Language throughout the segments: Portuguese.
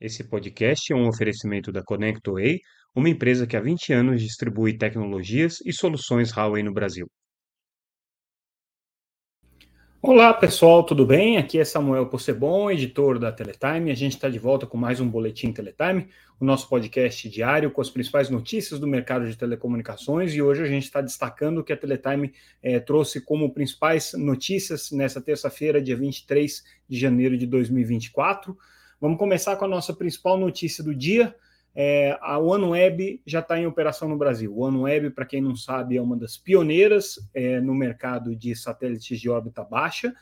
Esse podcast é um oferecimento da ConnectWay, uma empresa que há 20 anos distribui tecnologias e soluções Huawei no Brasil. Olá pessoal, tudo bem? Aqui é Samuel Possebon, editor da Teletime. A gente está de volta com mais um Boletim Teletime, o nosso podcast diário com as principais notícias do mercado de telecomunicações. E hoje a gente está destacando o que a Teletime eh, trouxe como principais notícias nessa terça-feira, dia 23 de janeiro de 2024. Vamos começar com a nossa principal notícia do dia. É, a OneWeb já está em operação no Brasil. O OneWeb, para quem não sabe, é uma das pioneiras é, no mercado de satélites de órbita baixa,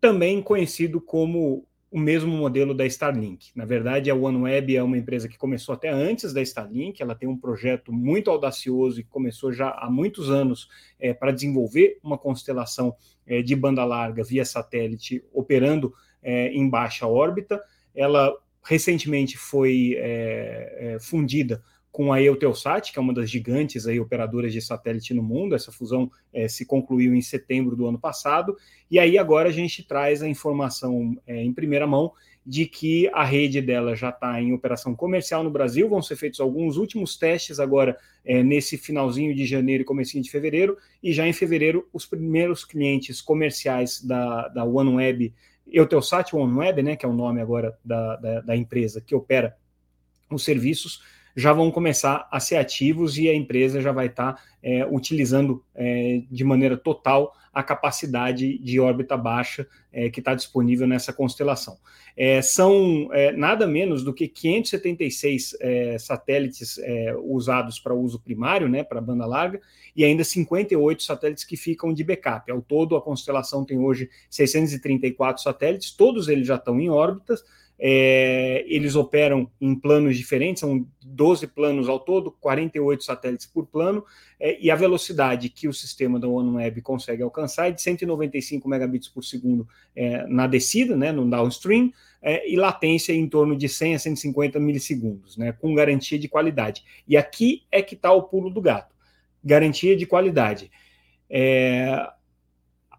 também conhecido como o mesmo modelo da Starlink. Na verdade, a OneWeb é uma empresa que começou até antes da Starlink, ela tem um projeto muito audacioso e começou já há muitos anos é, para desenvolver uma constelação é, de banda larga via satélite operando é, em baixa órbita. Ela recentemente foi é, é, fundida com a Eutelsat, que é uma das gigantes aí, operadoras de satélite no mundo. Essa fusão é, se concluiu em setembro do ano passado. E aí agora a gente traz a informação é, em primeira mão de que a rede dela já está em operação comercial no Brasil. Vão ser feitos alguns últimos testes agora é, nesse finalzinho de janeiro e comecinho de fevereiro. E já em fevereiro, os primeiros clientes comerciais da, da OneWeb Eutelsat OneWeb, né, que é o nome agora da, da, da empresa que opera os serviços, já vão começar a ser ativos e a empresa já vai estar tá, é, utilizando é, de maneira total a capacidade de órbita baixa é, que está disponível nessa constelação. É, são é, nada menos do que 576 é, satélites usados para uso primário, né, para banda larga, e ainda 58 satélites que ficam de backup. Ao todo, a constelação tem hoje 634 satélites, todos eles já estão em órbitas, é, eles operam em planos diferentes, são 12 planos ao todo, 48 satélites por plano, é, e a velocidade que o sistema da OneWeb consegue alcançar é de 195 megabits por segundo é, na descida, né, no downstream, é, e latência em torno de 100 a 150 milissegundos, né, com garantia de qualidade. E aqui é que está o pulo do gato: garantia de qualidade. É,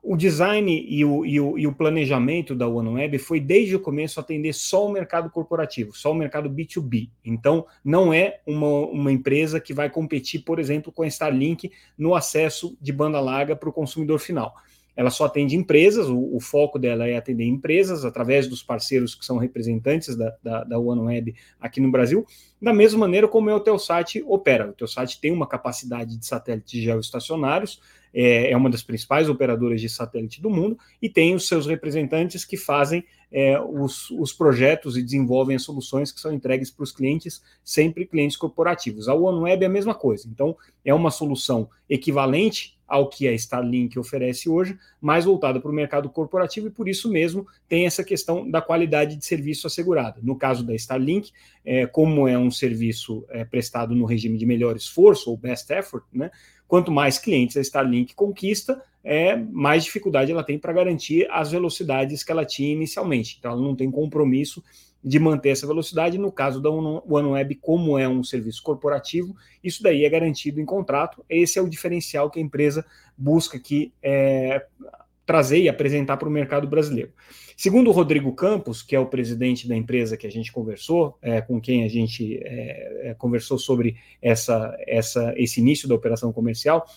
o design e o, e, o, e o, planejamento da OneWeb foi desde o começo atender só o mercado corporativo, só o mercado B2B. Então, não é uma, uma empresa que vai competir, por exemplo, com a Starlink no acesso de banda larga para o consumidor final. Ela só atende empresas, o, o, foco dela é atender empresas através dos parceiros que são representantes da, da, da OneWeb aqui no Brasil, da mesma maneira como o Eutelsat opera. O Eutelsat tem uma capacidade de satélites geoestacionários, é, é uma das principais operadoras de satélite do mundo e tem os seus representantes que fazem é, os, os, projetos e desenvolvem as soluções que são entregues para os clientes, sempre clientes corporativos. A OneWeb é a mesma coisa. Então, é uma solução equivalente ao que a Starlink oferece hoje, mais voltada para o mercado corporativo e por isso mesmo tem essa questão da qualidade de serviço assegurada. No caso da Starlink, é, como é um serviço é, prestado no regime de melhor esforço ou best effort, né, quanto mais clientes a Starlink conquista, é, mais dificuldade ela tem para garantir as velocidades que ela tinha inicialmente. Então, ela não tem compromisso de manter essa velocidade. No caso da OneWeb, como é um serviço corporativo, isso daí é garantido em contrato. Esse é o diferencial que a empresa busca aqui é, trazer e apresentar para o mercado brasileiro. Segundo o Rodrigo Campos, que é o presidente da empresa que a gente conversou, é, com quem a gente é, é conversou sobre essa, essa, esse início da operação comercial,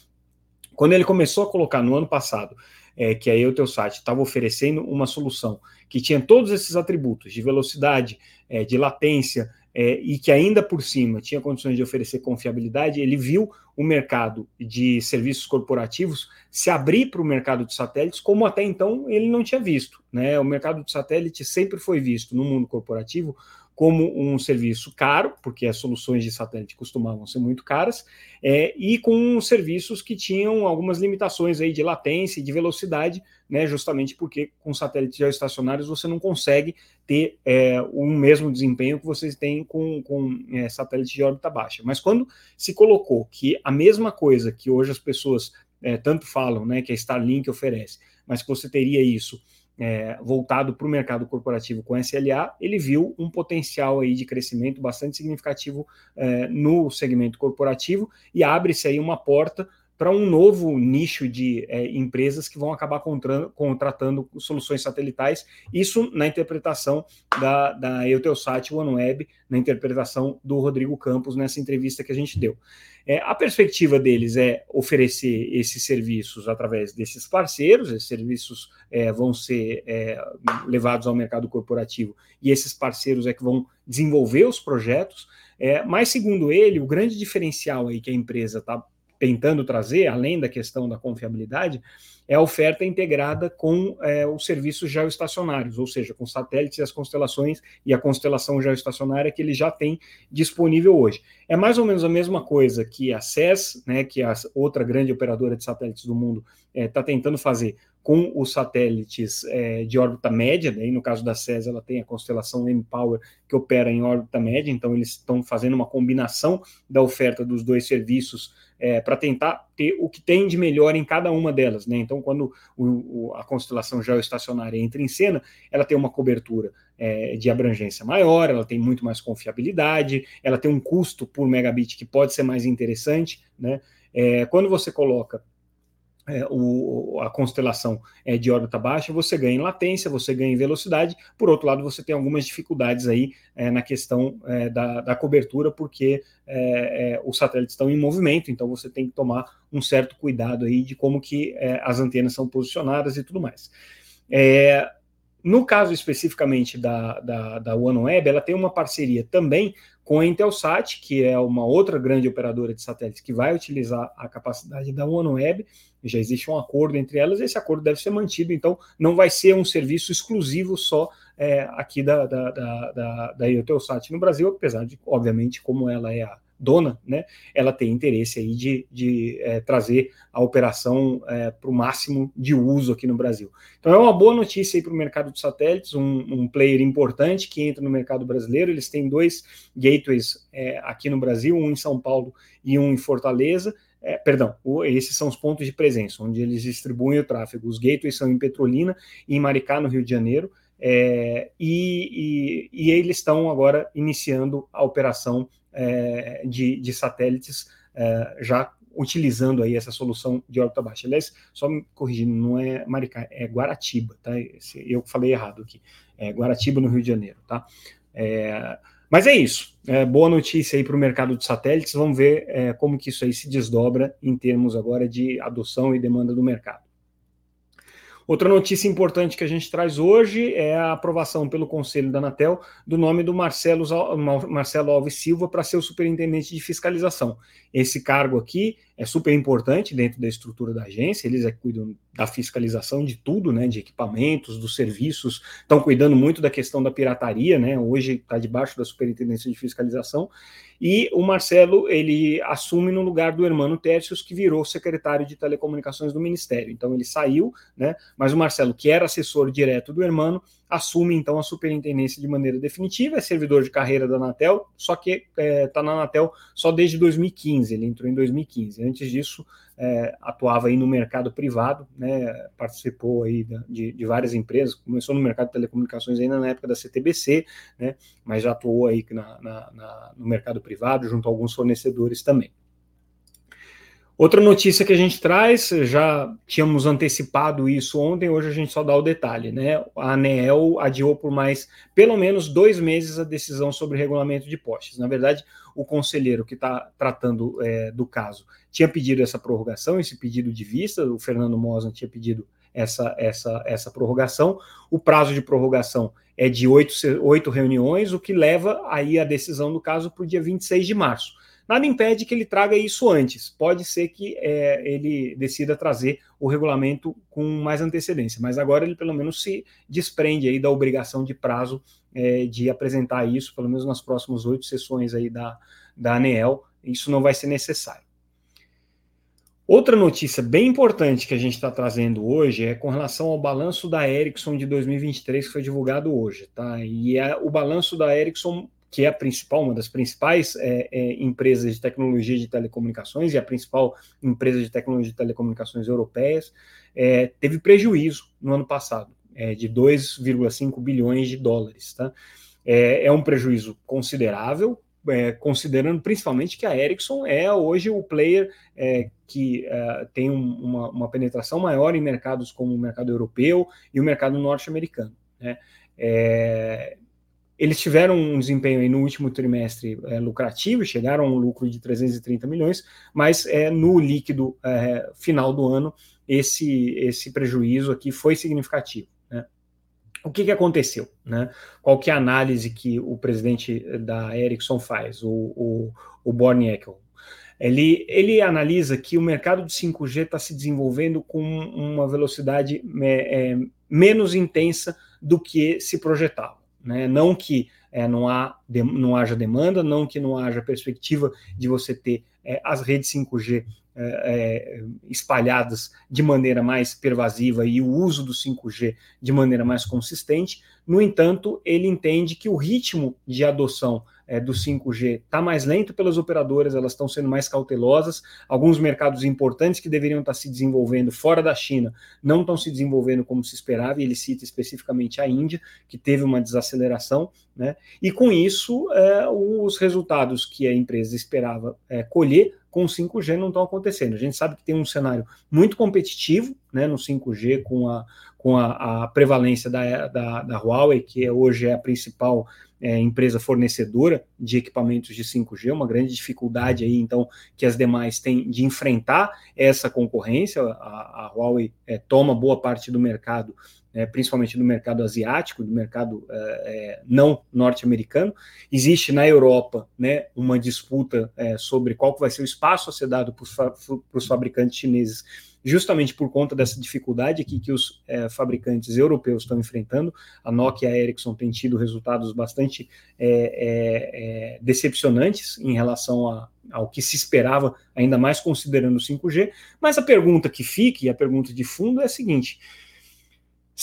quando ele começou a colocar no ano passado é, que a Eutelsat estava oferecendo uma solução que tinha todos esses atributos de velocidade, é, de latência, é, e que ainda por cima tinha condições de oferecer confiabilidade, ele viu o mercado de serviços corporativos se abrir para o mercado de satélites, como até então ele não tinha visto. Né? O mercado de satélite sempre foi visto no mundo corporativo como um serviço caro, porque as soluções de satélite costumavam ser muito caras, é, e com serviços que tinham algumas limitações aí de latência e de velocidade, né, justamente porque com satélites geoestacionários você não consegue ter é, o mesmo desempenho que vocês têm com, com é, satélites de órbita baixa. Mas quando se colocou que a mesma coisa que hoje as pessoas é, tanto falam, né, que a Starlink oferece, mas que você teria isso é, voltado para o mercado corporativo com SLA, ele viu um potencial aí de crescimento bastante significativo é, no segmento corporativo e abre-se aí uma porta para um novo nicho de é, empresas que vão acabar contratando soluções satelitais, isso na interpretação da, da Eutelsat OneWeb, na interpretação do Rodrigo Campos nessa entrevista que a gente deu. É, a perspectiva deles é oferecer esses serviços através desses parceiros, esses serviços é, vão ser é, levados ao mercado corporativo e esses parceiros é que vão desenvolver os projetos. É, mas, segundo ele, o grande diferencial aí que a empresa está tentando trazer, além da questão da confiabilidade, é a oferta integrada com é, os serviços geoestacionários, ou seja, com satélites e as constelações e a constelação geoestacionária que ele já tem disponível hoje. É mais ou menos a mesma coisa que a SES, né, que é a outra grande operadora de satélites do mundo, está é, tentando fazer com os satélites é, de órbita média, daí no caso da SES ela tem a constelação M-Power que opera em órbita média, então eles estão fazendo uma combinação da oferta dos dois serviços é, para tentar ter o que tem de melhor em cada uma delas. Né? Então, quando o, o, a constelação geoestacionária entra em cena, ela tem uma cobertura é, de abrangência maior, ela tem muito mais confiabilidade, ela tem um custo por megabit que pode ser mais interessante. Né? É, quando você coloca é, o, a constelação é, de órbita baixa, você ganha em latência, você ganha em velocidade. Por outro lado, você tem algumas dificuldades aí é, na questão é, da, da, cobertura, porque é, é, os satélites estão em movimento, então você tem que tomar um certo cuidado aí de como que as antenas são posicionadas e tudo mais. no caso especificamente da, da, da OneWeb, ela tem uma parceria também com a Intelsat, que é uma outra grande operadora de satélites que vai utilizar a capacidade da OneWeb, já existe um acordo entre elas, esse acordo deve ser mantido, então não vai ser um serviço exclusivo só é, aqui da, da, da, da, da Eutelsat no Brasil, apesar de, obviamente, como ela é a dona, né, ela tem interesse aí de, de é, trazer a operação é, para o máximo de uso aqui no Brasil. Então é uma boa notícia aí para o mercado de satélites, um, um, player importante que entra no mercado brasileiro. Eles têm dois gateways é, aqui no Brasil, um em São Paulo e um em Fortaleza. É, perdão, o, esses são os pontos de presença, onde eles distribuem o tráfego. Os gateways são em Petrolina e em Maricá, no Rio de Janeiro. É, e, e, e, eles estão agora iniciando a operação é, de, de, satélites é, já utilizando aí essa solução de órbita baixa. Aliás, só me corrigindo, não é Maricá, é Guaratiba, tá? Eu falei errado aqui. É Guaratiba, no Rio de Janeiro, tá? É, mas é isso. É, boa notícia aí para o mercado de satélites. Vamos ver é, como que isso aí se desdobra em termos agora de adoção e demanda do mercado. Outra notícia importante que a gente traz hoje é a aprovação pelo Conselho da Anatel do nome do Marcelo, Marcelo Alves Silva para ser o superintendente de fiscalização. Esse cargo aqui é super importante dentro da estrutura da agência, eles é cuidam da fiscalização de tudo, né, de equipamentos, dos serviços, estão cuidando muito da questão da pirataria, né, hoje está debaixo da superintendência de fiscalização, e o Marcelo, ele assume no lugar do Hermano Tércios, que virou secretário de telecomunicações do Ministério. Então ele saiu, né? Mas o Marcelo, que era assessor direto do Hermano, assume então a superintendência de maneira definitiva, é servidor de carreira da Anatel, só que está é, tá na Anatel só desde 2015, ele entrou em 2015. Antes disso, é, atuava aí no mercado privado, né, participou aí de, de, várias empresas, começou no mercado de telecomunicações ainda na época da CTBC, né, mas já atuou aí na, na, na, no mercado privado junto a alguns fornecedores também. Outra notícia que a gente traz, já tínhamos antecipado isso ontem, hoje a gente só dá o detalhe, né? A ANEEL adiou por mais pelo menos dois meses a decisão sobre regulamento de postes. Na verdade, o conselheiro que está tratando é, do caso tinha pedido essa prorrogação, esse pedido de vista, o Fernando Mosa tinha pedido essa, essa, essa prorrogação. O prazo de prorrogação é de oito, oito reuniões, o que leva aí a decisão do caso para o dia 26 de março. Nada impede que ele traga isso antes. Pode ser que é, ele decida trazer o regulamento com mais antecedência, mas agora ele pelo menos se desprende aí da obrigação de prazo é, de apresentar isso, pelo menos nas próximas oito sessões aí da, da ANEEL. Isso não vai ser necessário. Outra notícia bem importante que a gente está trazendo hoje é com relação ao balanço da Ericsson de 2023 que foi divulgado hoje, tá? E é, o balanço da Ericsson que é a principal, uma das principais é, é, empresas de tecnologia de telecomunicações e a principal empresa de tecnologia de telecomunicações europeias, é, teve prejuízo no ano passado, é, de 2,5 bilhões de dólares. Tá? É, é, um prejuízo considerável é, considerando principalmente que a Ericsson é hoje o player que tem um, uma, uma, penetração maior em mercados como o mercado europeu e o mercado norte-americano. Né? É, eles tiveram um desempenho no último trimestre é, lucrativo, chegaram a um lucro de 330 milhões, mas é, no líquido é, final do ano, esse, esse prejuízo aqui foi significativo. Né? O que, que aconteceu? Né? Qual que é a análise que o presidente da Ericsson faz, o, o, o Born Eckel? Ele, ele analisa que o mercado de 5G está se desenvolvendo com uma velocidade é, menos intensa do que se projetava. Né? Não que é, não, há, de, não haja demanda, não que não haja perspectiva de você ter é, as redes 5G é, é, espalhadas de maneira mais pervasiva e o uso do 5G de maneira mais consistente. No entanto, ele entende que o ritmo de adoção é, do 5G está mais lento pelas operadoras, elas estão sendo mais cautelosas. Alguns mercados importantes que deveriam estar tá se desenvolvendo fora da China não estão se desenvolvendo como se esperava, e ele cita especificamente a Índia, que teve uma desaceleração, né? E com isso, é, os resultados que a empresa esperava é, colher com o 5G não estão acontecendo. A gente sabe que tem um cenário muito competitivo né, no 5G, com a, com a, a prevalência da, da, da Huawei, que é, hoje é a principal é, empresa fornecedora de equipamentos de 5G, uma grande dificuldade aí, então, que as demais têm de enfrentar essa concorrência. A, a Huawei é, toma boa parte do mercado, é, principalmente do mercado asiático, do mercado é, é, não norte-americano. Existe na Europa né, uma disputa é, sobre qual vai ser o espaço a ser dado para os fabricantes chineses justamente por conta dessa dificuldade que, que os é, fabricantes europeus estão enfrentando. A Nokia e a Ericsson têm tido resultados bastante é, é, decepcionantes em relação a, ao que se esperava, ainda mais considerando o 5G. Mas a pergunta que fica, e a pergunta de fundo, é a seguinte.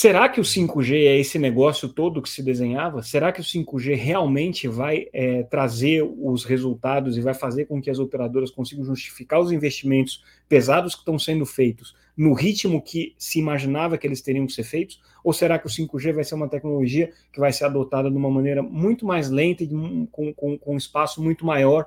Será que o 5G é esse negócio todo que se desenhava? Será que o 5G realmente vai é, trazer os resultados e vai fazer com que as operadoras consigam justificar os investimentos pesados que estão sendo feitos no ritmo que se imaginava que eles teriam que ser feitos? Ou será que o 5G vai ser uma tecnologia que vai ser adotada de uma maneira muito mais lenta e com, com, com um espaço muito maior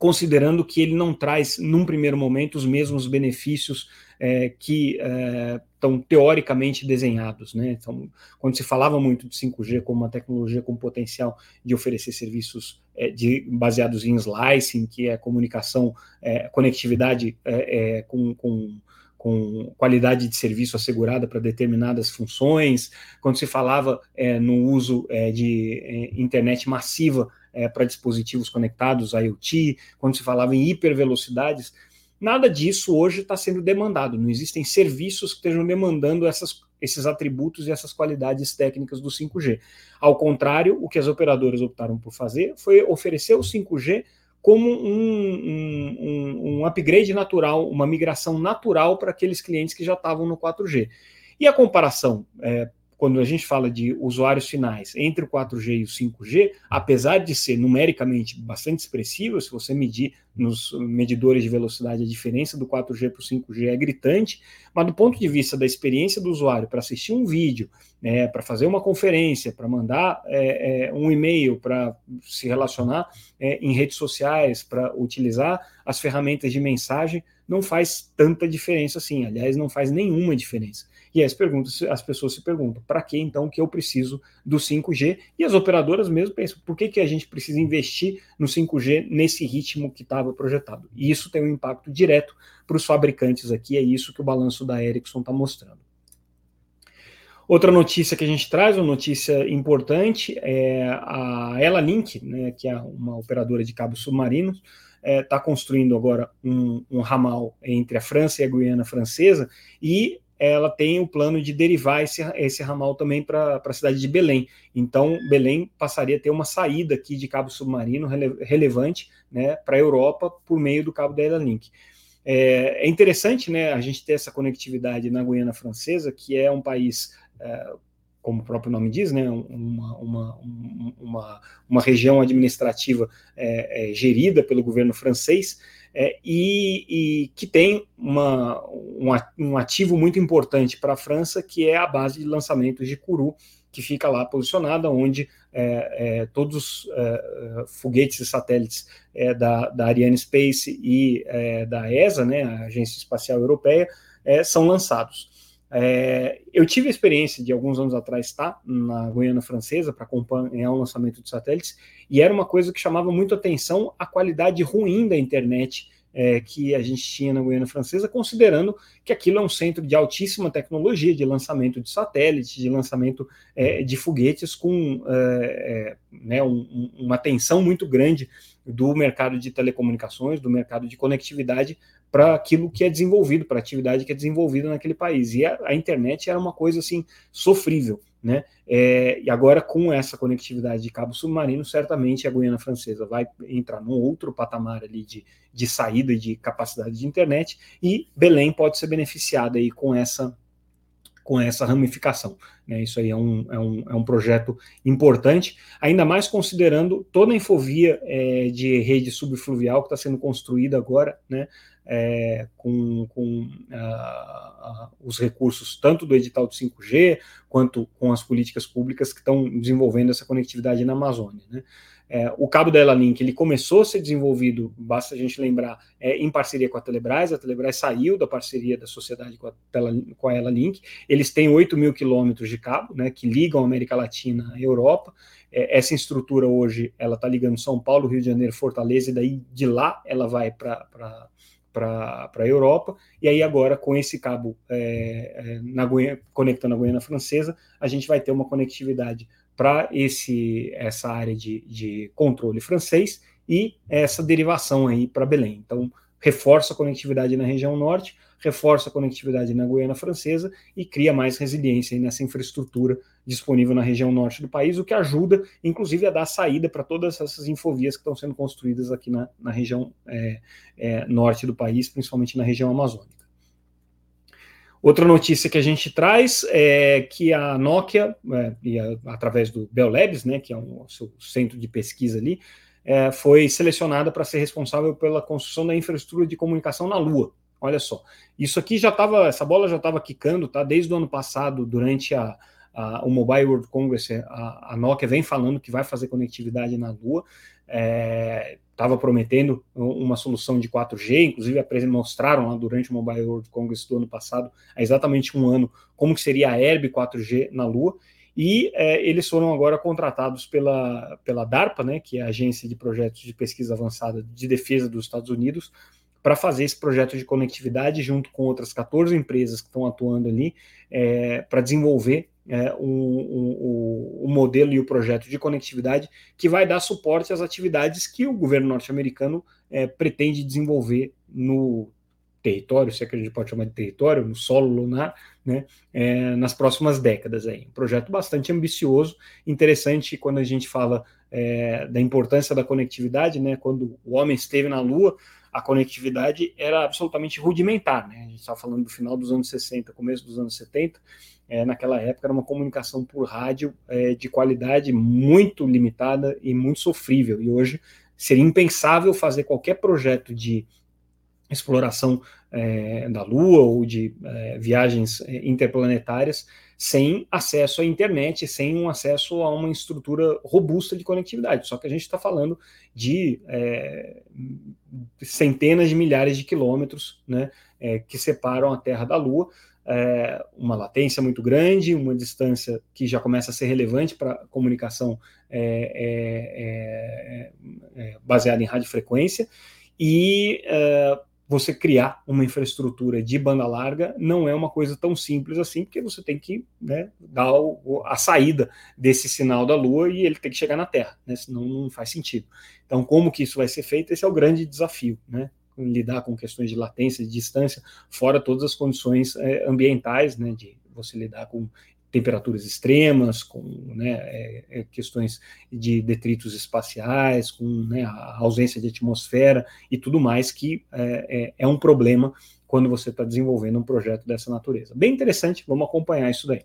considerando que ele não traz, num primeiro momento, os mesmos benefícios é, que é, estão teoricamente desenhados. Né? Então, quando se falava muito de 5G como uma tecnologia com potencial de oferecer serviços é, de, baseados em slicing, que é comunicação, é, conectividade é, é, com, com com qualidade de serviço assegurada para determinadas funções, quando se falava é, no uso é, de é, internet massiva é, para dispositivos conectados, IoT, quando se falava em hipervelocidades, nada disso hoje está sendo demandado. Não existem serviços que estejam demandando essas, esses atributos e essas qualidades técnicas do 5G. Ao contrário, o que as operadoras optaram por fazer foi oferecer o 5G como um, um, um upgrade natural, uma migração natural para aqueles clientes que já estavam no 4G. E a comparação é, quando a gente fala de usuários finais entre o 4G e o 5G, apesar de ser numericamente bastante expressivo, se você medir nos medidores de velocidade a diferença do 4G para o 5G é gritante, mas do ponto de vista da experiência do usuário para assistir um vídeo, né, para fazer uma conferência, para mandar é, é, um e-mail, para se relacionar é, em redes sociais, para utilizar as ferramentas de mensagem, não faz tanta diferença assim. Aliás, não faz nenhuma diferença. E as, perguntas, as pessoas se perguntam, para que então que eu preciso do 5G? E as operadoras mesmo pensam, por que, que a gente precisa investir no 5G nesse ritmo que estava projetado? E isso tem um impacto direto para os fabricantes aqui, é isso que o balanço da Ericsson está mostrando. Outra notícia que a gente traz, uma notícia importante, é a Ela Link, né, que é uma operadora de cabos submarinos, está é, tá construindo agora um, um, ramal entre a França e a Guiana Francesa e ela tem o plano de derivar esse, esse ramal também para a cidade de Belém. Então, Belém passaria a ter uma saída aqui de cabo submarino rele, relevante né, para a Europa por meio do cabo da Ela Link. É, é, interessante né, a gente ter essa conectividade na Guiana Francesa, que é um país, é, como o próprio nome diz, né, uma, uma, uma, uma região administrativa é, é gerida pelo governo francês é, e, e, que tem uma, um ativo muito importante para a França, que é a base de lançamentos de Kourou, que fica lá posicionada, onde é, é, todos os é, foguetes e satélites da, da Ariane Space e da ESA, né, a Agência Espacial Europeia, são lançados. Eu tive a experiência de alguns anos atrás estar na Guiana Francesa para acompanhar o lançamento de satélites, e era uma coisa que chamava muito atenção a qualidade ruim da internet é, que a gente tinha na Guiana Francesa, considerando que aquilo é um centro de altíssima tecnologia, de lançamento de satélites, de lançamento é, de foguetes, com é, é né, um, uma tensão muito grande do mercado de telecomunicações, do mercado de conectividade para aquilo que é desenvolvido, para a atividade que é desenvolvida naquele país. E a, a internet era uma coisa assim sofrível. Né? É, e agora, com essa conectividade de cabo submarino, certamente a Guiana Francesa vai entrar num outro patamar ali de, de saída de capacidade de internet, e Belém pode ser beneficiada aí com essa com essa ramificação. Né? Isso aí é um, é, um, é um projeto importante, ainda mais considerando toda a infovia é, de rede subfluvial que está sendo construída agora, né? é, com, com os recursos tanto do edital de 5G quanto com as políticas públicas que estão desenvolvendo essa conectividade na Amazônia. Né? É, o cabo da Elalink ele começou a ser desenvolvido, basta a gente lembrar, é, em parceria com a Telebrás. A Telebrás saiu da parceria da sociedade com a, com a. Eles têm 8 mil quilômetros de cabo, né, que ligam a América Latina à Europa. É, essa estrutura hoje ela está ligando São Paulo, Rio de Janeiro, Fortaleza, e daí de lá ela vai para para a Europa, e aí agora com esse cabo é, é, na Guiana, conectando a Guiana Francesa, a gente vai ter uma conectividade para essa área de, de controle francês e essa derivação aí para Belém. Então, reforça a conectividade na região norte, reforça a conectividade na Guiana Francesa e cria mais resiliência nessa infraestrutura disponível na região norte do país, o que ajuda, inclusive, a dar saída para todas essas infovias que estão sendo construídas aqui na, na região é, é, norte do país, principalmente na região amazônica. Outra notícia que a gente traz é que a Nokia, é, a, através do Bell Labs, né, que é um seu centro de pesquisa ali, é, foi selecionada para ser responsável pela construção da infraestrutura de comunicação na Lua. Olha só, isso aqui já estava, essa bola já estava quicando, tá? Desde o ano passado, durante a, a, o Mobile World Congress, a, a, Nokia vem falando que vai fazer conectividade na Lua, estava é, prometendo uma solução de 4G, inclusive mostraram lá durante o Mobile World Congress do ano passado, há exatamente um ano, como que seria a Herb 4G na Lua, e é, eles foram agora contratados pela, pela DARPA, né, que é a Agência de Projetos de Pesquisa Avançada de Defesa dos Estados Unidos, para fazer esse projeto de conectividade junto com outras 14 empresas que estão atuando ali é, para desenvolver é, um, modelo e o projeto de conectividade que vai dar suporte às atividades que o governo norte-americano é, pretende desenvolver no território, se é que a gente pode chamar de território, no solo lunar, né, é, nas próximas décadas. Aí. Um projeto bastante ambicioso, interessante quando a gente fala é, da importância da conectividade, né, quando o homem esteve na Lua, a conectividade era absolutamente rudimentar. Né? A gente está falando do final dos anos 60, começo dos anos 70. É, naquela época era uma comunicação por rádio é, de qualidade muito limitada e muito sofrível. E hoje seria impensável fazer qualquer projeto de exploração é, da Lua ou de é, viagens é, interplanetárias sem acesso à internet, sem um acesso a uma estrutura robusta de conectividade. Só que a gente está falando de é, centenas de milhares de quilômetros né, que separam a Terra da Lua, é, uma latência muito grande, uma distância que já começa a ser relevante para comunicação é, é, é, baseada em radiofrequência, e você criar uma infraestrutura de banda larga não é uma coisa tão simples assim, porque você tem que né, dar o, a saída desse sinal da Lua e ele tem que chegar na Terra, né, senão não faz sentido. Então, como que isso vai ser feito? Esse é o grande desafio, né? Lidar com questões de latência, de distância, fora todas as condições é, ambientais, né? De você lidar com temperaturas extremas, com né, é, é, questões de detritos espaciais, com né, a ausência de atmosfera e tudo mais, que é, é, é um problema quando você está desenvolvendo um projeto dessa natureza. Bem interessante, vamos acompanhar isso daí.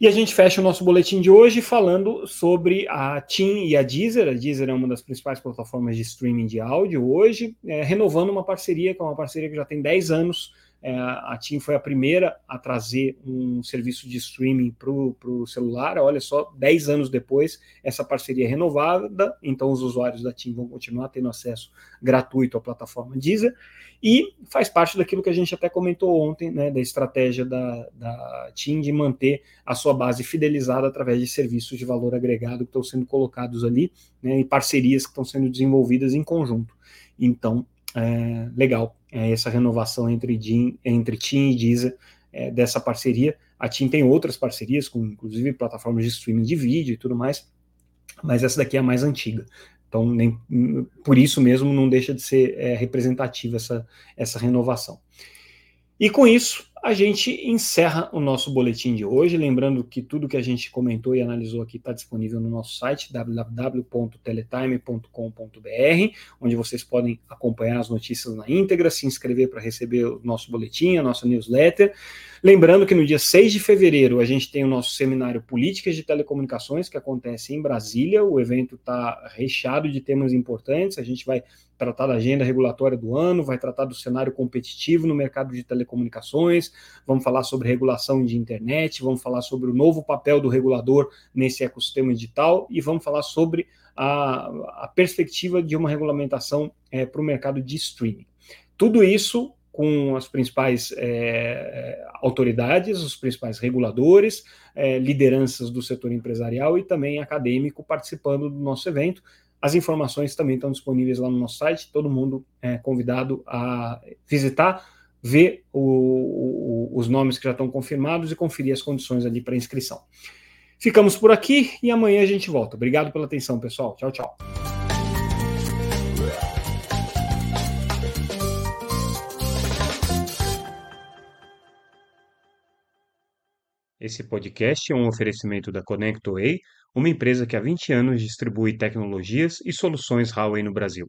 E a gente fecha o nosso boletim de hoje falando sobre a TIM e a Deezer. A Deezer é uma das principais plataformas de streaming de áudio hoje, é, renovando uma parceria, que é uma parceria que já tem 10 anos, É, a TIM foi a primeira a trazer um serviço de streaming para o celular. Olha só, 10 anos depois, essa parceria é renovada, então os usuários da TIM vão continuar tendo acesso gratuito à plataforma Deezer. E faz parte daquilo que a gente até comentou ontem, né, da estratégia da, da TIM de manter a sua base fidelizada através de serviços de valor agregado que estão sendo colocados ali, né, e parcerias que estão sendo desenvolvidas em conjunto. Então, é, legal é, essa renovação entre, DIN, entre TIM e Deezer é, dessa parceria. A TIM tem outras parcerias, com inclusive plataformas de streaming de vídeo e tudo mais, mas essa daqui é a mais antiga. Então, nem, por isso mesmo, não deixa de ser é, representativa essa, essa renovação. E com isso, a gente encerra o nosso boletim de hoje. Lembrando que tudo que a gente comentou e analisou aqui está disponível no nosso site www.teletime.com.br, onde vocês podem acompanhar as notícias na íntegra, se inscrever para receber o nosso boletim, a nossa newsletter. Lembrando que no dia 6 de fevereiro a gente tem o nosso seminário Políticas de Telecomunicações, que acontece em Brasília. O evento está recheado de temas importantes. A gente vai tratar da agenda regulatória do ano, vai tratar do cenário competitivo no mercado de telecomunicações, vamos falar sobre regulação de internet, vamos falar sobre o novo papel do regulador nesse ecossistema digital e vamos falar sobre a, a perspectiva de uma regulamentação é, para o mercado de streaming. Tudo isso com as principais é, autoridades, os principais reguladores, é, lideranças do setor empresarial e também acadêmico participando do nosso evento. As informações também estão disponíveis lá no nosso site, todo mundo é convidado a visitar, ver o, o, os nomes que já estão confirmados e conferir as condições ali para inscrição. Ficamos por aqui e amanhã a gente volta. Obrigado pela atenção, pessoal. Tchau, tchau. Esse podcast é um oferecimento da ConnectWay, uma empresa que há 20 anos distribui tecnologias e soluções Huawei no Brasil.